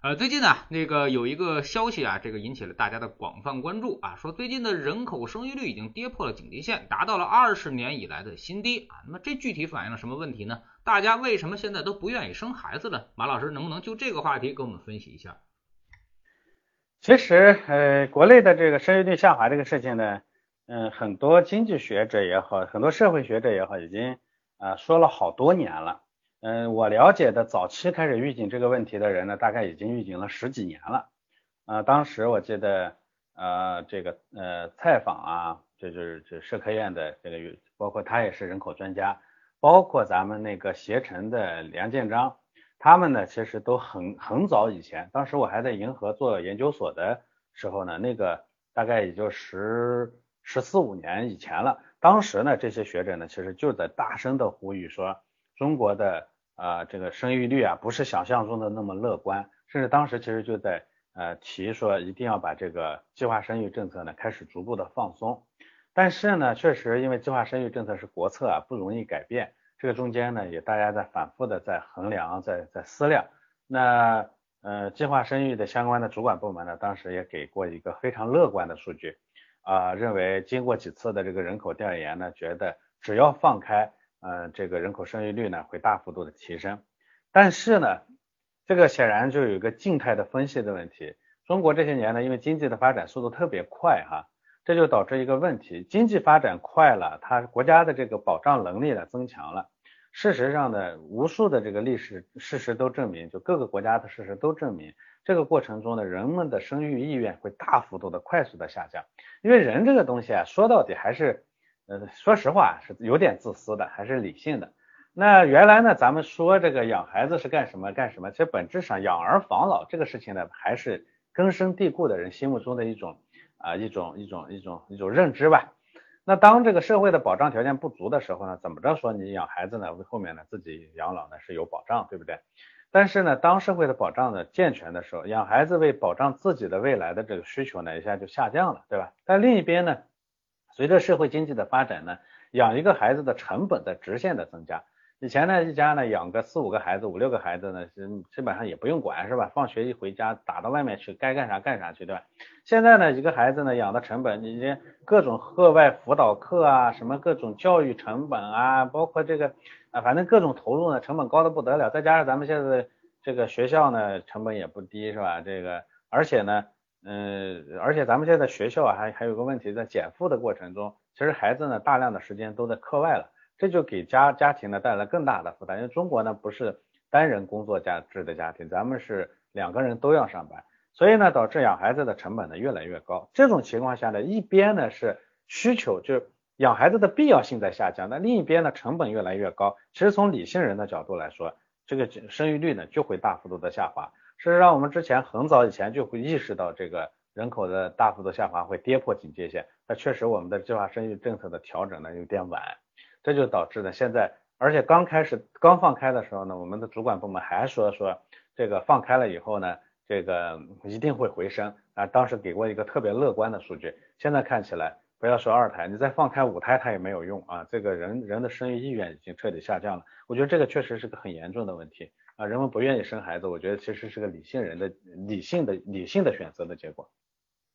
呃，最近呢，那个有一个消息啊，这个引起了大家的广泛关注啊，说最近的人口生育率已经跌破了警戒线，达到了二十年以来的新低啊。那么这具体反映了什么问题呢？大家为什么现在都不愿意生孩子呢？马老师能不能就这个话题给我们分析一下？其实，呃，国内的这个生育率下滑这个事情呢，嗯，很多经济学者也好，很多社会学者也好，已经啊说了好多年了。嗯，我了解的早期开始预警这个问题的人呢，大概已经预警了十几年了。啊，当时我记得，呃，这个呃采访啊，这就是这社科院的这个，包括他也是人口专家，包括咱们那个携程的梁建章，他们呢其实都很很早以前，当时我还在银河做研究所的时候呢，那个大概也就十十四五年以前了。当时呢，这些学者呢，其实就在大声的呼吁说。中国的啊这个生育率啊不是想象中的那么乐观，甚至当时其实就在呃提说一定要把这个计划生育政策呢开始逐步的放松，但是呢确实因为计划生育政策是国策啊不容易改变，这个中间呢也大家在反复的在衡量在在思量，那呃计划生育的相关的主管部门呢当时也给过一个非常乐观的数据。啊认为经过几次的这个人口调研呢觉得只要放开。呃，这个人口生育率呢会大幅度的提升，但是呢，这个显然就有一个静态的分析的问题。中国这些年呢，因为经济的发展速度特别快哈，这就导致一个问题：经济发展快了，它国家的这个保障能力呢增强了。事实上呢，无数的这个历史事实都证明，就各个国家的事实都证明，这个过程中呢，人们的生育意愿会大幅度的快速的下降。因为人这个东西啊，说到底还是。呃，说实话是有点自私的，还是理性的。那原来呢，咱们说这个养孩子是干什么干什么？其实本质上养儿防老这个事情呢，还是根深蒂固的人心目中的一种啊一种一种一种一种认知吧。那当这个社会的保障条件不足的时候呢，怎么着说你养孩子呢，为后面呢自己养老呢是有保障，对不对？但是呢，当社会的保障呢健全的时候，养孩子为保障自己的未来的这个需求呢一下就下降了，对吧？但另一边呢？随着社会经济的发展呢，养一个孩子的成本在直线的增加。以前呢，一家呢养个四五个孩子、五六个孩子呢，基基本上也不用管，是吧？放学一回家，打到外面去，该干啥干啥去，对吧？现在呢，一个孩子呢养的成本，你这各种课外辅导课啊，什么各种教育成本啊，包括这个啊，反正各种投入呢，成本高的不得了。再加上咱们现在这个学校呢，成本也不低，是吧？这个而且呢。嗯，而且咱们现在学校啊，还还有个问题，在减负的过程中，其实孩子呢大量的时间都在课外了，这就给家家庭呢带来更大的负担。因为中国呢不是单人工作家制的家庭，咱们是两个人都要上班，所以呢导致养孩子的成本呢越来越高。这种情况下呢，一边呢是需求，就是养孩子的必要性在下降，那另一边呢成本越来越高。其实从理性人的角度来说，这个生育率呢就会大幅度的下滑。事实上，我们之前很早以前就会意识到这个人口的大幅度下滑会跌破警戒线。那确实，我们的计划生育政策的调整呢有点晚，这就导致呢现在，而且刚开始刚放开的时候呢，我们的主管部门还说说这个放开了以后呢，这个一定会回升啊。当时给过一个特别乐观的数据，现在看起来，不要说二胎，你再放开五胎它也没有用啊。这个人人的生育意愿已经彻底下降了，我觉得这个确实是个很严重的问题。啊，人们不愿意生孩子，我觉得其实是个理性人的理性的理性的选择的结果。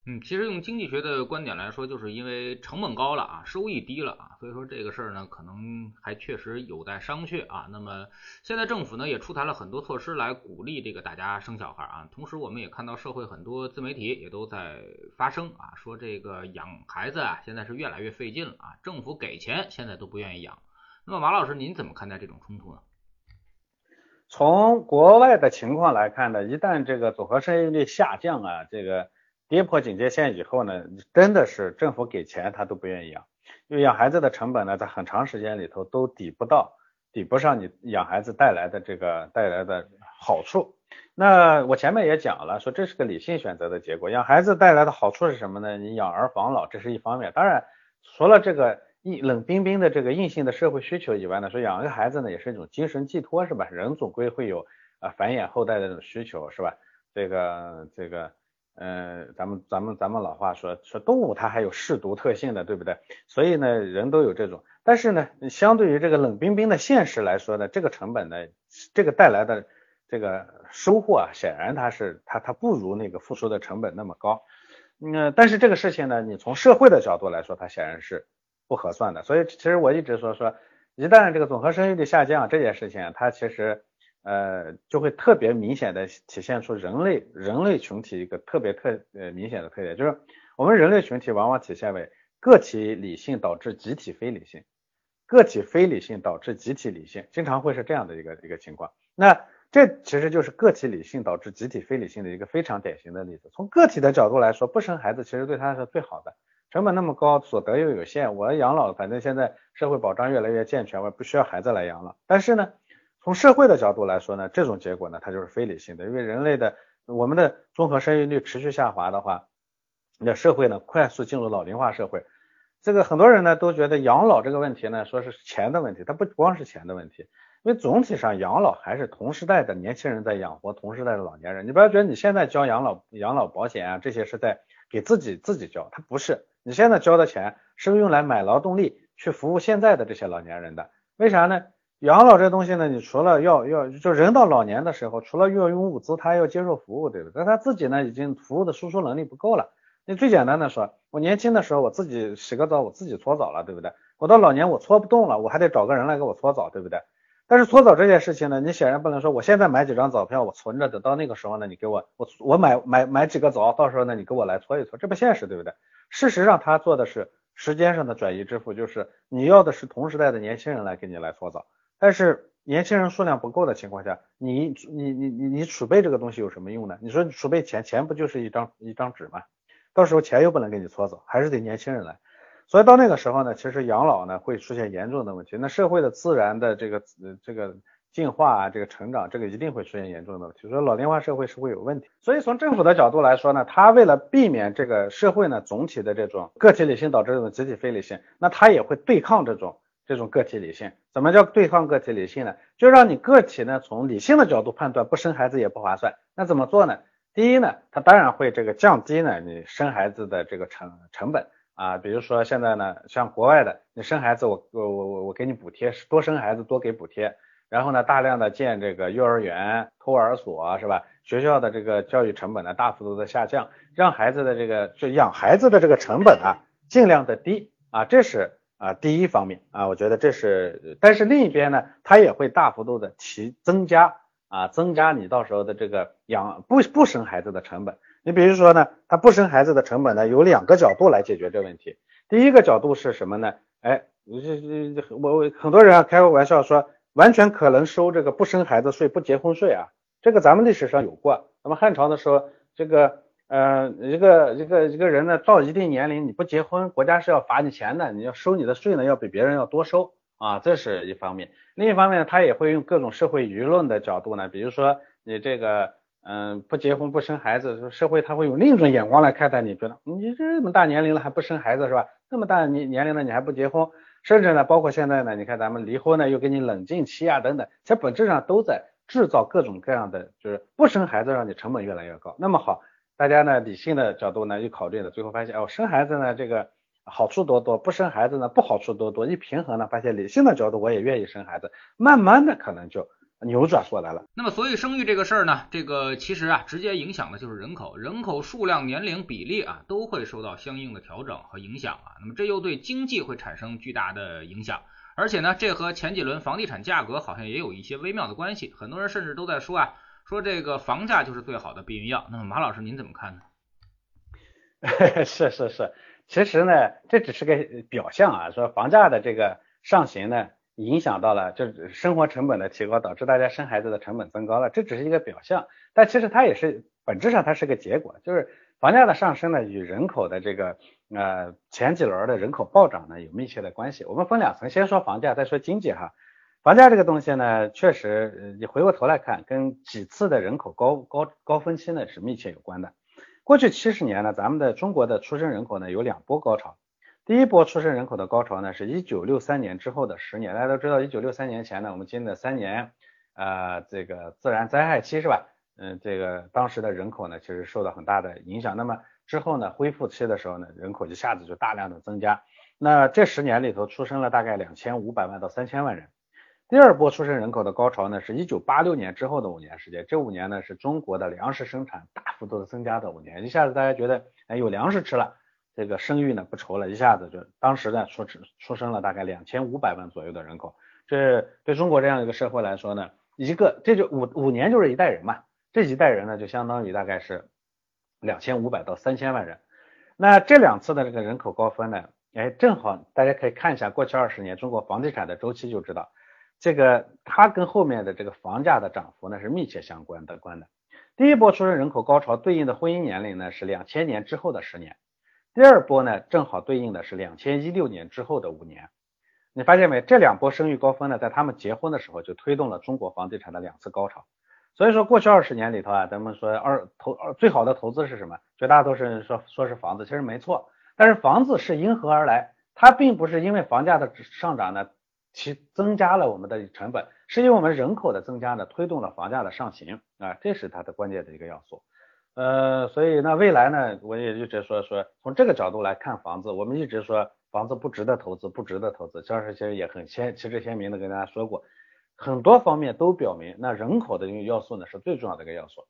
嗯，其实用经济学的观点来说，就是因为成本高了啊，收益低了啊，所以说这个事儿呢，可能还确实有待商榷啊。那么现在政府呢也出台了很多措施来鼓励这个大家生小孩啊，同时我们也看到社会很多自媒体也都在发声啊，说这个养孩子啊现在是越来越费劲了啊，政府给钱现在都不愿意养。那么马老师您怎么看待这种冲突呢？从国外的情况来看呢，一旦这个组合生育率下降啊，这个跌破警戒线以后呢，真的是政府给钱他都不愿意养，因为养孩子的成本呢，在很长时间里头都抵不到，抵不上你养孩子带来的这个带来的好处。那我前面也讲了，说这是个理性选择的结果。养孩子带来的好处是什么呢？你养儿防老，这是一方面。当然，除了这个。硬冷冰冰的这个硬性的社会需求以外呢，说养一个孩子呢也是一种精神寄托，是吧？人总归会有啊繁衍后代的这种需求，是吧？这个这个，呃，咱们咱们咱们老话说说动物它还有视毒特性的，对不对？所以呢，人都有这种，但是呢，相对于这个冷冰冰的现实来说呢，这个成本呢，这个带来的这个收获啊，显然它是它它不如那个付出的成本那么高。嗯，但是这个事情呢，你从社会的角度来说，它显然是不合算的。所以其实我一直说说，一旦这个总和生育率下降这件事情，它其实呃就会特别明显的体现出人类人类群体一个特别特呃明显的特点，就是我们人类群体往往体现为个体理性导致集体非理性，个体非理性导致集体理性，经常会是这样的一个一个情况。那这其实就是个体理性导致集体非理性的一个非常典型的例子。从个体的角度来说，不生孩子其实对他是最好的，成本那么高，所得又有限，我养老反正现在社会保障越来越健全，我不需要孩子来养老。但是呢，从社会的角度来说呢，这种结果呢，它就是非理性的，因为人类的我们的综合生育率持续下滑的话，那社会呢快速进入老龄化社会。这个很多人呢都觉得养老这个问题呢，说是钱的问题，它不光是钱的问题。因为总体上养老还是同时代的年轻人在养活同时代的老年人，你不要觉得你现在交养老养老保险啊这些是在给自己自己交，它不是，你现在交的钱是用来买劳动力去服务现在的这些老年人的。为啥呢？养老这东西呢，你除了要要就人到老年的时候，除了要用物资，他还要接受服务，对不对？但他自己呢，已经服务的输出能力不够了。你最简单的说，我年轻的时候我自己洗个澡，我自己搓澡了，对不对？我到老年我搓不动了，我还得找个人来给我搓澡，对不对？但是搓澡这件事情呢，你显然不能说我现在买几张澡票我存着，等到那个时候呢，你给我我我买买买几个澡，到时候呢你给我来搓一搓，这不现实，对不对？事实上他做的是时间上的转移支付，就是你要的是同时代的年轻人来给你来搓澡，但是年轻人数量不够的情况下，你你你你你储备这个东西有什么用呢？你说储备钱，钱不就是一张一张纸吗？到时候钱又不能给你搓澡，还是得年轻人来。所以到那个时候呢，其实养老呢会出现严重的问题。那社会的自然的这个这个进化啊，这个成长，这个一定会出现严重的问题。所以老龄化社会是会有问题。所以从政府的角度来说呢，他为了避免这个社会呢总体的这种个体理性导致这种集体非理性，那他也会对抗这种这种个体理性。怎么叫对抗个体理性呢？就让你个体呢从理性的角度判断不生孩子也不划算。那怎么做呢？第一呢，他当然会这个降低呢你生孩子的这个成成本。啊，比如说现在呢，像国外的，你生孩子，我我我我给你补贴，多生孩子多给补贴，然后呢，大量的建这个幼儿园、托儿所，是吧？学校的这个教育成本呢，大幅度的下降，让孩子的这个就养孩子的这个成本啊，尽量的低啊，这是啊第一方面啊，我觉得这是，但是另一边呢，它也会大幅度的提增加啊，增加你到时候的这个养不不生孩子的成本。你比如说呢，他不生孩子的成本呢，有两个角度来解决这问题。第一个角度是什么呢？哎，这这我我很多人啊开个玩笑说，完全可能收这个不生孩子税、不结婚税啊。这个咱们历史上有过。那么汉朝的时候，这个呃一个一个一个人呢到一定年龄你不结婚，国家是要罚你钱的，你要收你的税呢要比别人要多收啊，这是一方面。另一方面，他也会用各种社会舆论的角度呢，比如说你这个。嗯，不结婚不生孩子，社会他会有另一种眼光来看待你，觉得你这么大年龄了还不生孩子是吧？那么大年年龄了你还不结婚，甚至呢，包括现在呢，你看咱们离婚呢又给你冷静期啊等等，其实本质上都在制造各种各样的，就是不生孩子让你成本越来越高。那么好，大家呢理性的角度呢一考虑呢，最后发现哦，生孩子呢这个好处多多，不生孩子呢不好处多多，一平衡呢发现理性的角度我也愿意生孩子，慢慢的可能就。扭转过来了。那么，所以生育这个事儿呢，这个其实啊，直接影响的就是人口，人口数量、年龄比例啊，都会受到相应的调整和影响啊。那么，这又对经济会产生巨大的影响。而且呢，这和前几轮房地产价格好像也有一些微妙的关系。很多人甚至都在说啊，说这个房价就是最好的避孕药。那么，马老师您怎么看呢？是是是，其实呢，这只是个表象啊，说房价的这个上行呢。影响到了，就是生活成本的提高，导致大家生孩子的成本增高了，这只是一个表象，但其实它也是本质上它是个结果，就是房价的上升呢与人口的这个呃前几轮的人口暴涨呢有密切的关系。我们分两层，先说房价，再说经济哈。房价这个东西呢，确实你回过头来看，跟几次的人口高高高峰期呢是密切有关的。过去七十年呢，咱们的中国的出生人口呢有两波高潮。第一波出生人口的高潮呢，是一九六三年之后的十年。大家都知道，一九六三年前呢，我们经历了三年呃这个自然灾害期是吧？嗯，这个当时的人口呢，其实受到很大的影响。那么之后呢，恢复期的时候呢，人口一下子就大量的增加。那这十年里头出生了大概两千五百万到三千万人。第二波出生人口的高潮呢，是一九八六年之后的五年时间。这五年呢，是中国的粮食生产大幅度的增加的五年。一下子大家觉得，哎，有粮食吃了，这个生育呢不愁了，一下子就当时呢出出生了大概两千五百万左右的人口。这对中国这样一个社会来说呢，一个这就五五年就是一代人嘛。这一代人呢，就相当于大概是两千五百到三千万人。那这两次的这个人口高峰呢，哎，正好大家可以看一下过去二十年中国房地产的周期，就知道这个它跟后面的这个房价的涨幅呢是密切相关的关的。第一波出生人口高潮对应的婚姻年龄呢是两千年之后的十年，第二波呢正好对应的是两千一六年之后的五年。你发现没？这两波生育高峰呢，在他们结婚的时候就推动了中国房地产的两次高潮。所以说，过去二十年里头啊，咱们说二投二最好的投资是什么？绝大多数人说说是房子，其实没错。但是房子是因何而来？它并不是因为房价的上涨呢，其增加了我们的成本，是因为我们人口的增加呢，推动了房价的上行啊，这是它的关键的一个要素。呃，所以那未来呢，我也一直说说从这个角度来看房子，我们一直说房子不值得投资，不值得投资。张老师其实也很鲜旗帜鲜明的跟大家说过。很多方面都表明，那人口的一个要素呢是最重要的一个要素。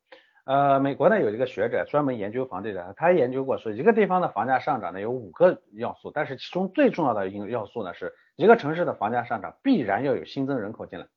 呃，美国呢有一个学者专门研究房地产，他研究过说，一个地方的房价上涨呢有五个要素，但是其中最重要的一个要素呢是一个城市的房价上涨必然要有新增人口进来。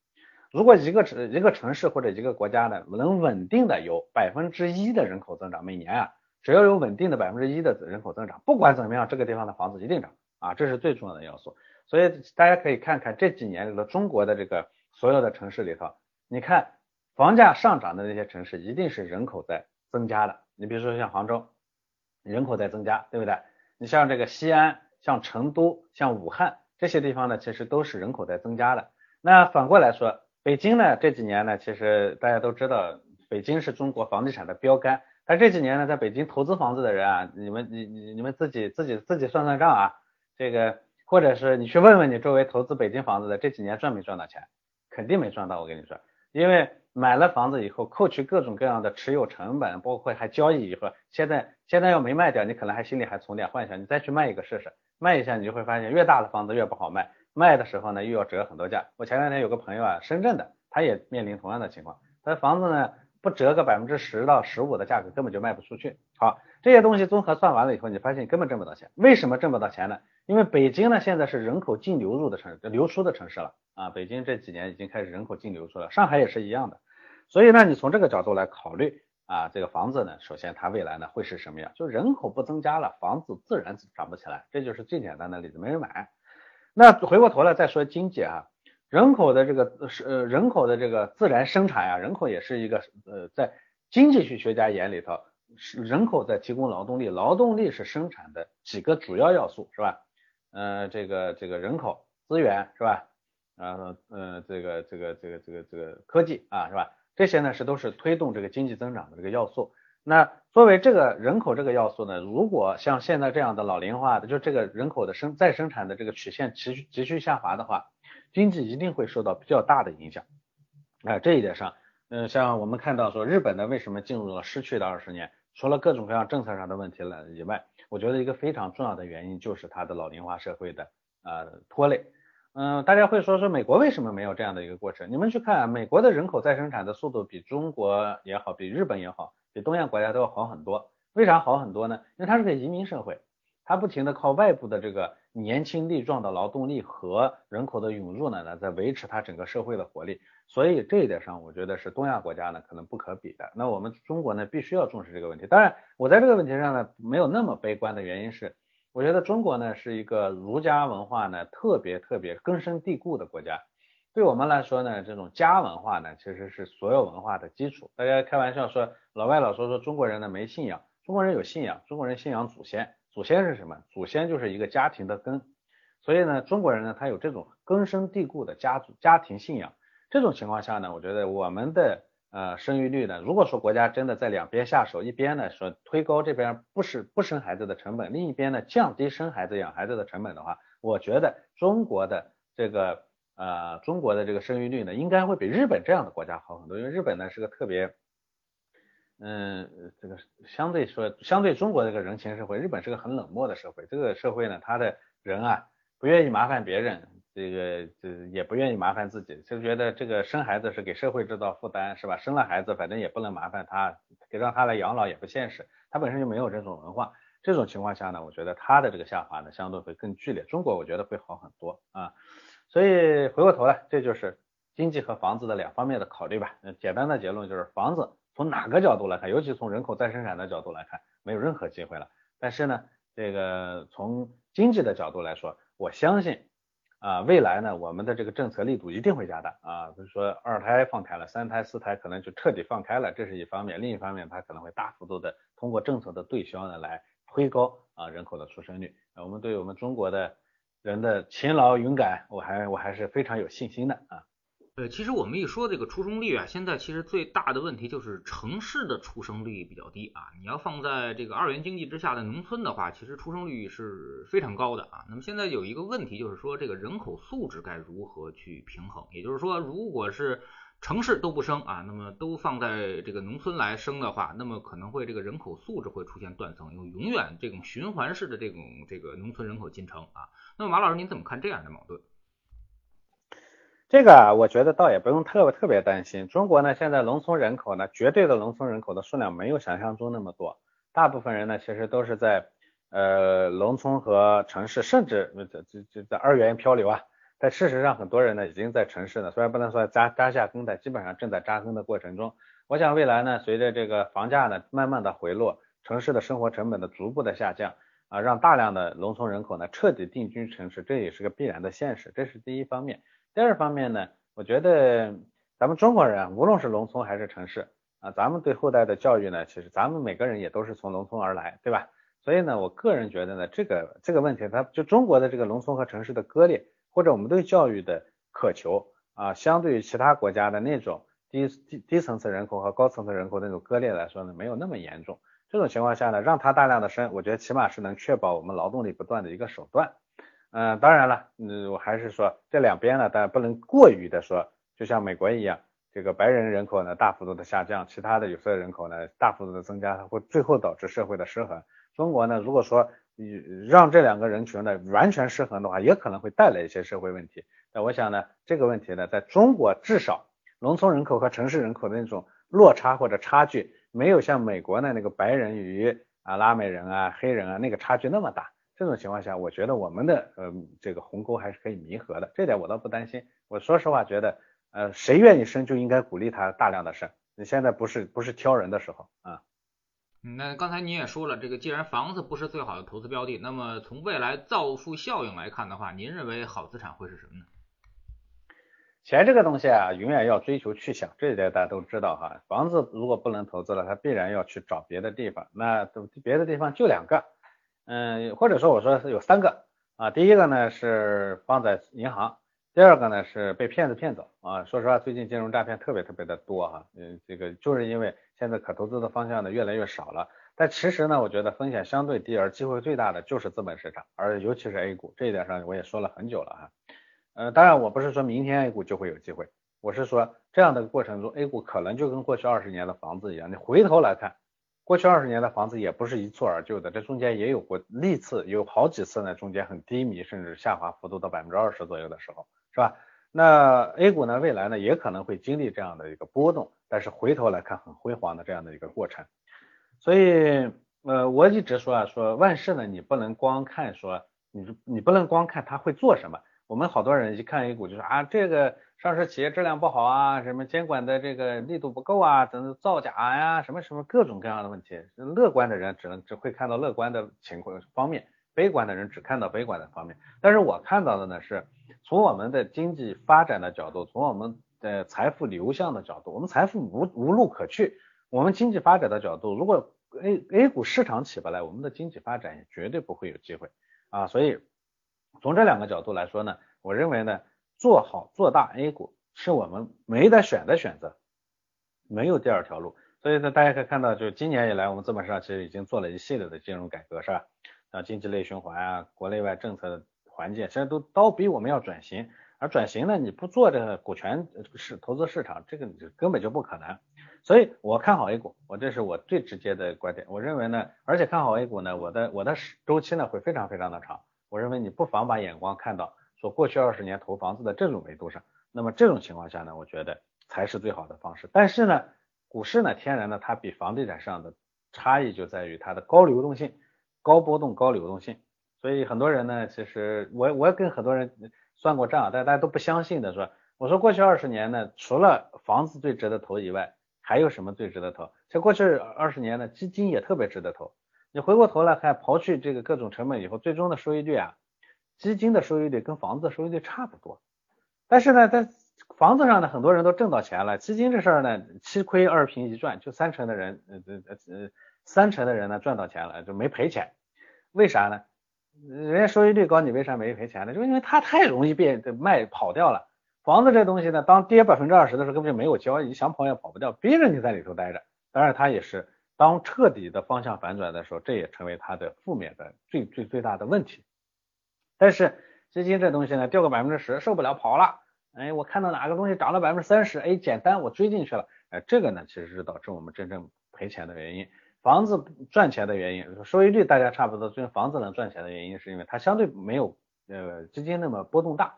如果一个城一个城市或者一个国家呢能稳定的有百分之一的人口增长，每年啊只要有稳定的百分之一的人口增长，不管怎么样，这个地方的房子一定涨啊，这是最重要的要素。所以大家可以看看这几年里头中国的这个。所有的城市里头，你看房价上涨的那些城市，一定是人口在增加的。你比如说像杭州，人口在增加，对不对？你像这个西安、像成都、像武汉这些地方呢，其实都是人口在增加的。那反过来说，北京呢这几年呢，其实大家都知道，北京是中国房地产的标杆。但这几年呢，在北京投资房子的人啊，你们你你你们自己自己自己算算账啊，这个或者是你去问问你周围投资北京房子的，这几年赚没赚到钱？肯定没赚到，我跟你说，因为买了房子以后，扣去各种各样的持有成本，包括还交易以后，现在现在要没卖掉，你可能还心里还存点幻想，你再去卖一个试试，卖一下你就会发现，越大的房子越不好卖，卖的时候呢又要折很多价。我前两天有个朋友啊，深圳的，他也面临同样的情况，他的房子呢不折个百分之十到十五的价格，根本就卖不出去。好，这些东西综合算完了以后，你发现根本挣不到钱。为什么挣不到钱呢？因为北京呢现在是人口净流入的城，流出的城市了。啊，北京这几年已经开始人口净流出了，上海也是一样的，所以呢，你从这个角度来考虑啊，这个房子呢，首先它未来呢会是什么样？就人口不增加了，房子自然涨不起来，这就是最简单的例子，没人买。那回过头来再说经济啊，人口的这个是呃人口的这个自然生产呀，人口也是一个呃在经济学学家眼里头是人口在提供劳动力，劳动力是生产的几个主要要素是吧？呃，这个这个人口资源是吧？然后，嗯，这个，这个，这个，这个，这个科技啊，是吧？这些呢是都是推动这个经济增长的这个要素。那作为这个人口这个要素呢，如果像现在这样的老龄化的，就这个人口的生再生产的这个曲线持续急剧下滑的话，经济一定会受到比较大的影响。哎，这一点上，嗯，像我们看到说日本呢为什么进入了失去的二十年，除了各种各样政策上的问题了以外，我觉得一个非常重要的原因就是它的老龄化社会的呃拖累。嗯，大家会说说美国为什么没有这样的一个过程？你们去看，啊美国的人口再生产的速度比中国也好，比日本也好，比东亚国家都要好很多。为啥好很多呢？因为它是个移民社会，它不停的靠外部的这个年轻力壮的劳动力和人口的涌入呢，来在维持它整个社会的活力。所以这一点上，我觉得是东亚国家呢可能不可比的。那我们中国呢，必须要重视这个问题。当然，我在这个问题上呢没有那么悲观的原因是。我觉得中国呢是一个儒家文化呢特别特别根深蒂固的国家，对我们来说呢，这种家文化呢其实是所有文化的基础。大家开玩笑说，老外老说说中国人呢没信仰，中国人有信仰，中国人信仰祖先，祖先是什么？祖先就是一个家庭的根，所以呢，中国人呢他有这种根深蒂固的家族家庭信仰。这种情况下呢，我觉得我们的。呃，生育率呢？如果说国家真的在两边下手，一边呢说推高这边不是不生孩子的成本，另一边呢降低生孩子养孩子的成本的话，我觉得中国的这个呃中国的这个生育率呢，应该会比日本这样的国家好很多，因为日本呢是个特别，嗯，这个相对说相对中国这个人情社会，日本是个很冷漠的社会，这个社会呢，他的人啊不愿意麻烦别人。这个这也不愿意麻烦自己，就觉得这个生孩子是给社会制造负担，是吧？生了孩子反正也不能麻烦他，给让他来养老也不现实，他本身就没有这种文化。这种情况下呢，我觉得他的这个下滑呢相对会更剧烈。中国我觉得会好很多啊。所以回过头来，这就是经济和房子的两方面的考虑吧。简单的结论就是房子从哪个角度来看，尤其从人口再生产的角度来看，没有任何机会了。但是呢，这个从经济的角度来说，我相信。啊，未来呢，我们的这个政策力度一定会加大啊，比如说二胎放开了，三胎、四胎可能就彻底放开了，这是一方面；另一方面，它可能会大幅度的通过政策的对销呢，来推高啊人口的出生率。我们对于我们中国的人的勤劳勇敢，我还我还是非常有信心的啊。呃，其实我们一说这个出生率啊，现在其实最大的问题就是城市的出生率比较低啊。你要放在这个二元经济之下的农村的话，其实出生率是非常高的啊。那么现在有一个问题就是说，这个人口素质该如何去平衡？也就是说，如果是城市都不生啊，那么都放在这个农村来生的话，那么可能会这个人口素质会出现断层，因为永远这种循环式的这种这个农村人口进城啊。那么马老师您怎么看这样的矛盾？这个啊，我觉得倒也不用特特别担心。中国呢，现在农村人口呢，绝对的农村人口的数量没有想象中那么多。大部分人呢，其实都是在呃农村和城市，甚至这这这在二元漂流啊。但事实上，很多人呢已经在城市呢，虽然不能说扎扎下根但，基本上正在扎根的过程中。我想未来呢，随着这个房价呢慢慢的回落，城市的生活成本的逐步的下降啊，让大量的农村人口呢彻底定居城市，这也是个必然的现实。这是第一方面。第二方面呢，我觉得咱们中国人啊，无论是农村还是城市啊，咱们对后代的教育呢，其实咱们每个人也都是从农村而来，对吧？所以呢，我个人觉得呢，这个这个问题，它就中国的这个农村和城市的割裂，或者我们对教育的渴求啊，相对于其他国家的那种低低低层次人口和高层次人口那种割裂来说呢，没有那么严重。这种情况下呢，让它大量的生，我觉得起码是能确保我们劳动力不断的一个手段。嗯，当然了，嗯，我还是说这两边呢，当然不能过于的说，就像美国一样，这个白人人口呢大幅度的下降，其他的有色人口呢大幅度的增加，它会最后导致社会的失衡。中国呢，如果说你让这两个人群呢完全失衡的话，也可能会带来一些社会问题。那我想呢，这个问题呢，在中国至少农村人口和城市人口的那种落差或者差距，没有像美国的那个白人与啊拉美人啊黑人啊那个差距那么大。这种情况下，我觉得我们的呃这个鸿沟还是可以弥合的，这点我倒不担心。我说实话觉得，呃谁愿意生就应该鼓励他大量的生。你现在不是不是挑人的时候啊。那刚才你也说了，这个既然房子不是最好的投资标的，那么从未来造富效应来看的话，您认为好资产会是什么呢？钱这个东西啊，永远要追求去向，这一点大家都知道哈。房子如果不能投资了，它必然要去找别的地方，那别的地方就两个。嗯，或者说我说有三个啊，第一个呢是放在银行，第二个呢是被骗子骗走啊。说实话，最近金融诈骗特别特别的多哈，嗯，这个就是因为现在可投资的方向呢越来越少了。但其实呢，我觉得风险相对低而机会最大的就是资本市场，而尤其是 A 股这一点上我也说了很久了哈。呃，当然我不是说明天 A 股就会有机会，我是说这样的过程中 A 股可能就跟过去二十年的房子一样，你回头来看。过去二十年的房子也不是一蹴而就的，这中间也有过历次，有好几次呢，中间很低迷，甚至下滑幅度到百分之二十左右的时候，是吧？那 A 股呢，未来呢也可能会经历这样的一个波动，但是回头来看很辉煌的这样的一个过程。所以，呃，我一直说啊，说万事呢，你不能光看说，你你不能光看它会做什么。我们好多人一看 A 股就说啊，这个。上市企业质量不好啊，什么监管的这个力度不够啊，等等造假呀，什么什么各种各样的问题。乐观的人只能只会看到乐观的情况方面，悲观的人只看到悲观的方面。但是我看到的呢，是从我们的经济发展的角度，从我们的财富流向的角度，我们财富无无路可去。我们经济发展的角度，如果 A A 股市场起不来，我们的经济发展也绝对不会有机会啊。所以从这两个角度来说呢，我认为呢。做好做大 A 股是我们没得选的选择，没有第二条路。所以呢，大家可以看到，就今年以来，我们资本市场其实已经做了一系列的金融改革，是吧？啊经济内循环啊，国内外政策的环境，现在都都比我们要转型。而转型呢，你不做这个股权市投资市场，这个根本就不可能。所以我看好 A 股，我这是我最直接的观点。我认为呢，而且看好 A 股呢，我的我的周期呢会非常非常的长。我认为你不妨把眼光看到说过去二十年投房子的这种维度上，那么这种情况下呢，我觉得才是最好的方式。但是呢，股市呢，天然的它比房地产上的差异就在于它的高流动性、高波动、高流动性。所以很多人呢，其实我我跟很多人算过账，但大家都不相信的说，我说过去二十年呢，除了房子最值得投以外，还有什么最值得投？像过去二十年呢，基金也特别值得投。你回过头来看，刨去这个各种成本以后，最终的收益率啊，基金的收益率跟房子的收益率差不多。但是呢，在房子上呢，很多人都挣到钱了。基金这事儿呢，七亏二平一赚，就三成的人，呃呃呃，三成的人呢赚到钱了，就没赔钱。为啥呢？人家收益率高，你为啥没赔钱呢？就因为它太容易变卖跑掉了。房子这东西呢，当跌百分之二十的时候，根本就没有交易，想跑也跑不掉，逼着你在里头待着。当然，它也是当彻底的方向反转的时候，这也成为它的负面的最最最大的问题。但是基金这东西呢，掉个百分之十受不了跑了。哎，我看到哪个东西涨了百分之三十，哎，简单我追进去了。哎，这个呢，其实是导致我们真正赔钱的原因。房子赚钱的原因，收益率大家差不多，就是房子能赚钱的原因，是因为它相对没有呃基金那么波动大。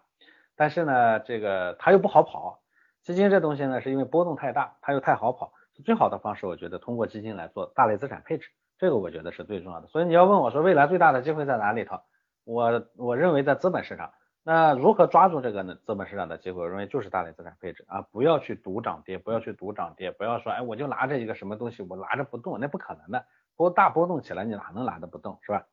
但是呢，这个它又不好跑，基金这东西呢，是因为波动太大，它又太好跑，最好的方式，我觉得通过基金来做大类资产配置，这个我觉得是最重要的。所以你要问我说未来最大的机会在哪里头，我我认为在资本市场。那如何抓住这个呢？资本市场的机会，我认为就是大类资产配置啊，不要去赌涨跌，不要去赌涨跌，不要说哎我就拿着一个什么东西我拿着不动，那不可能的，波大波动起来你哪能拿着不动是吧？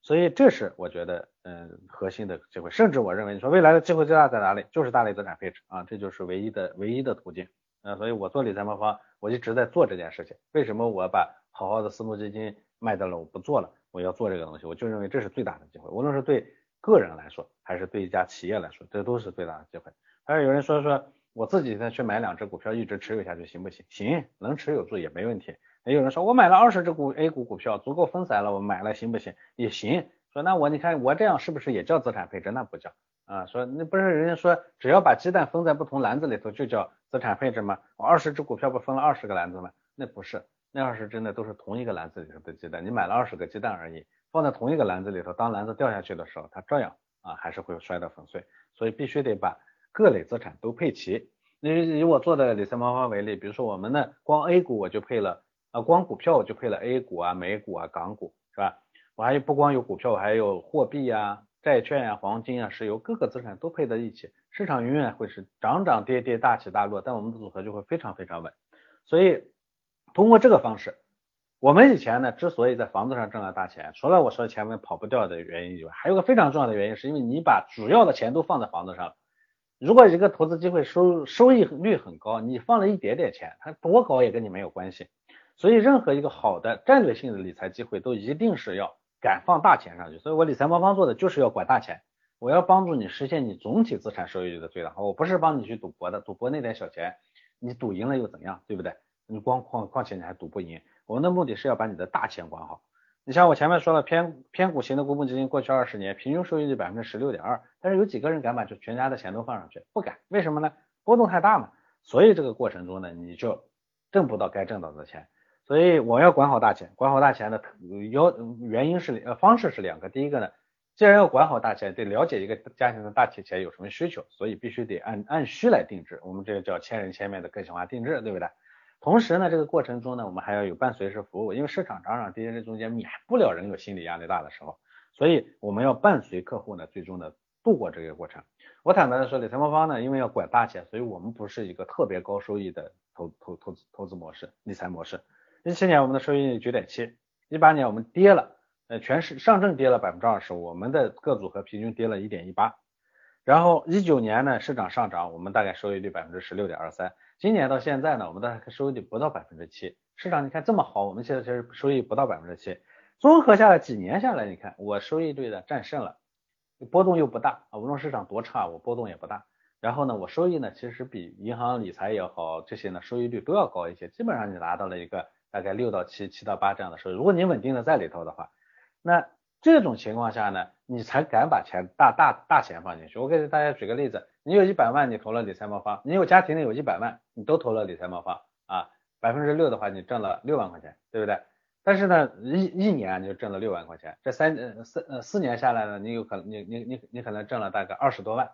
所以这是我觉得，嗯，核心的机会，甚至我认为，你说未来的机会最大在哪里？就是大类资产配置啊，这就是唯一的唯一的途径。呃，所以我做理财魔方，我一直在做这件事情。为什么我把好好的私募基金卖掉了，我不做了，我要做这个东西？我就认为这是最大的机会，无论是对个人来说，还是对一家企业来说，这都是最大的机会。还有有人说说，我自己再去买两只股票，一直持有下去行不行？行，能持有住也没问题。也有人说，我买了二十只股 A 股股票，足够分散了，我买了行不行？也行。说那我你看我这样是不是也叫资产配置？那不叫啊。说那不是人家说只要把鸡蛋分在不同篮子里头就叫资产配置吗？我二十只股票不分了二十个篮子吗？那不是，那二十只呢都是同一个篮子里头的鸡蛋，你买了二十个鸡蛋而已，放在同一个篮子里头，当篮子掉下去的时候，它照样啊还是会摔得粉碎。所以必须得把各类资产都配齐。以以我做的理财魔方为例，比如说我们呢光 A 股我就配了。啊，光股票我就配了 A 股啊、美股啊、港股，是吧？我还有不光有股票，我还有货币啊、债券啊、黄金啊、石油，各个资产都配在一起。市场永远会是涨涨跌跌、大起大落，但我们的组合就会非常非常稳。所以通过这个方式，我们以前呢之所以在房子上挣了大钱，除了我说前面跑不掉的原因以外，还有个非常重要的原因，是因为你把主要的钱都放在房子上了。如果一个投资机会收收益率很高，你放了一点点钱，它多高也跟你没有关系。所以，任何一个好的战略性的理财机会，都一定是要敢放大钱上去。所以我理财魔方做的就是要管大钱，我要帮助你实现你总体资产收益率的最大化。我不是帮你去赌博的，赌博那点小钱，你赌赢了又怎样，对不对？你光况况且你还赌不赢。我们的目的是要把你的大钱管好。你像我前面说了，偏偏股型的公募基金，过去二十年平均收益率百分之十六点二，但是有几个人敢把就全家的钱都放上去？不敢，为什么呢？波动太大嘛。所以这个过程中呢，你就挣不到该挣到的钱。所以我要管好大钱，管好大钱的有原因是呃方式是两个，第一个呢，既然要管好大钱，得了解一个家庭的大体钱有什么需求，所以必须得按按需来定制，我们这个叫千人千面的个性化定制，对不对？同时呢，这个过程中呢，我们还要有伴随式服务，因为市场涨涨跌跌中间免不了人有心理压力大的时候，所以我们要伴随客户呢，最终的度过这个过程。我坦白的说，理财魔方呢，因为要管大钱，所以我们不是一个特别高收益的投投投资投资模式，理财模式。一七年我们的收益率九点七，一八年我们跌了，呃，全市上证跌了百分之二十，我们的各组合平均跌了一点一八。然后一九年呢，市场上涨，我们大概收益率百分之十六点二三。今年到现在呢，我们大概收益率不到百分之七。市场你看这么好，我们现在其实收益不到百分之七。综合下来几年下来，你看我收益率的战胜了，波动又不大啊，无论市场多差，我波动也不大。然后呢，我收益呢，其实比银行理财也好，这些呢收益率都要高一些，基本上你拿到了一个。大概六到七，七到八这样的收益。如果你稳定的在里头的话，那这种情况下呢，你才敢把钱大大大钱放进去。我给大家举个例子，你有一百万，你投了理财魔方，你有家庭里有一百万，你都投了理财魔方啊，百分之六的话，你挣了六万块钱，对不对？但是呢，一一年你就挣了六万块钱，这三呃四呃四年下来呢，你有可能你你你你可能挣了大概二十多万。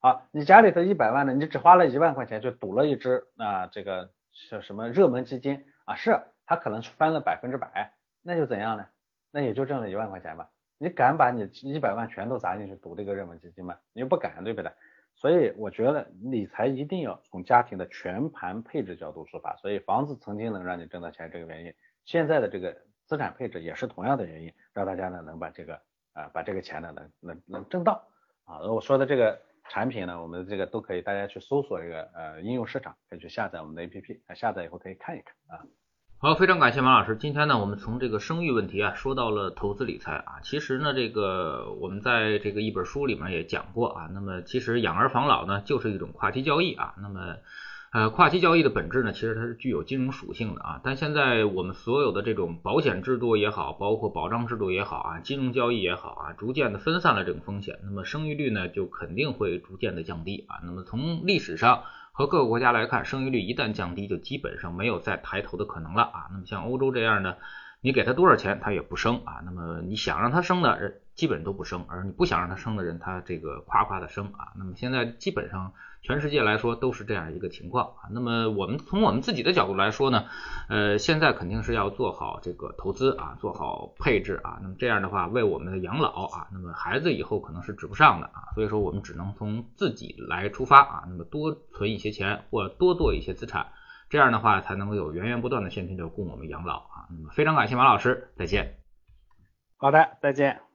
好，你家里头一百万呢，你只花了一万块钱就赌了一只啊这个叫什么热门基金啊，是它可能翻了百分之百，那就怎样呢？那也就挣了一万块钱吧。你敢把你一百万全都砸进去赌这个热门基金吗？你又不敢，对不对？所以我觉得理财一定要从家庭的全盘配置角度出发。所以房子曾经能让你挣到钱，这个原因。现在的这个资产配置也是同样的原因，让大家呢能把这个啊把这个钱呢能能能挣到啊。我说的这个产品呢，我们这个都可以大家去搜索这个呃应用市场，可以去下载我们的 APP，下载以后可以看一看啊。好，非常感谢马老师。今天呢，我们从这个生育问题啊，说到了投资理财啊。其实呢，这个我们在这个一本书里面也讲过啊。那么其实养儿防老呢，就是一种跨期交易啊。那么呃，跨期交易的本质呢，其实它是具有金融属性的啊。但现在我们所有的这种保险制度也好，包括保障制度也好啊，金融交易也好啊，逐渐的分散了这种风险，那么生育率呢，就肯定会逐渐的降低啊。那么从历史上和各个国家来看，生育率一旦降低，就基本上没有再抬头的可能了啊。那么像欧洲这样的，你给他多少钱，他也不生啊。那么你想让他生的人，基本都不生，而你不想让他生的人，他这个夸夸的生啊。那么现在基本上。全世界来说都是这样一个情况啊。那么我们从我们自己的角度来说呢，呃，现在肯定是要做好这个投资啊，做好配置啊。那么这样的话，为我们的养老啊，那么孩子以后可能是指不上的啊。所以说我们只能从自己来出发啊。那么多存一些钱或多做一些资产，这样的话才能够有源源不断的现金流供我们养老啊。那么非常感谢马老师，再见。好的，再见。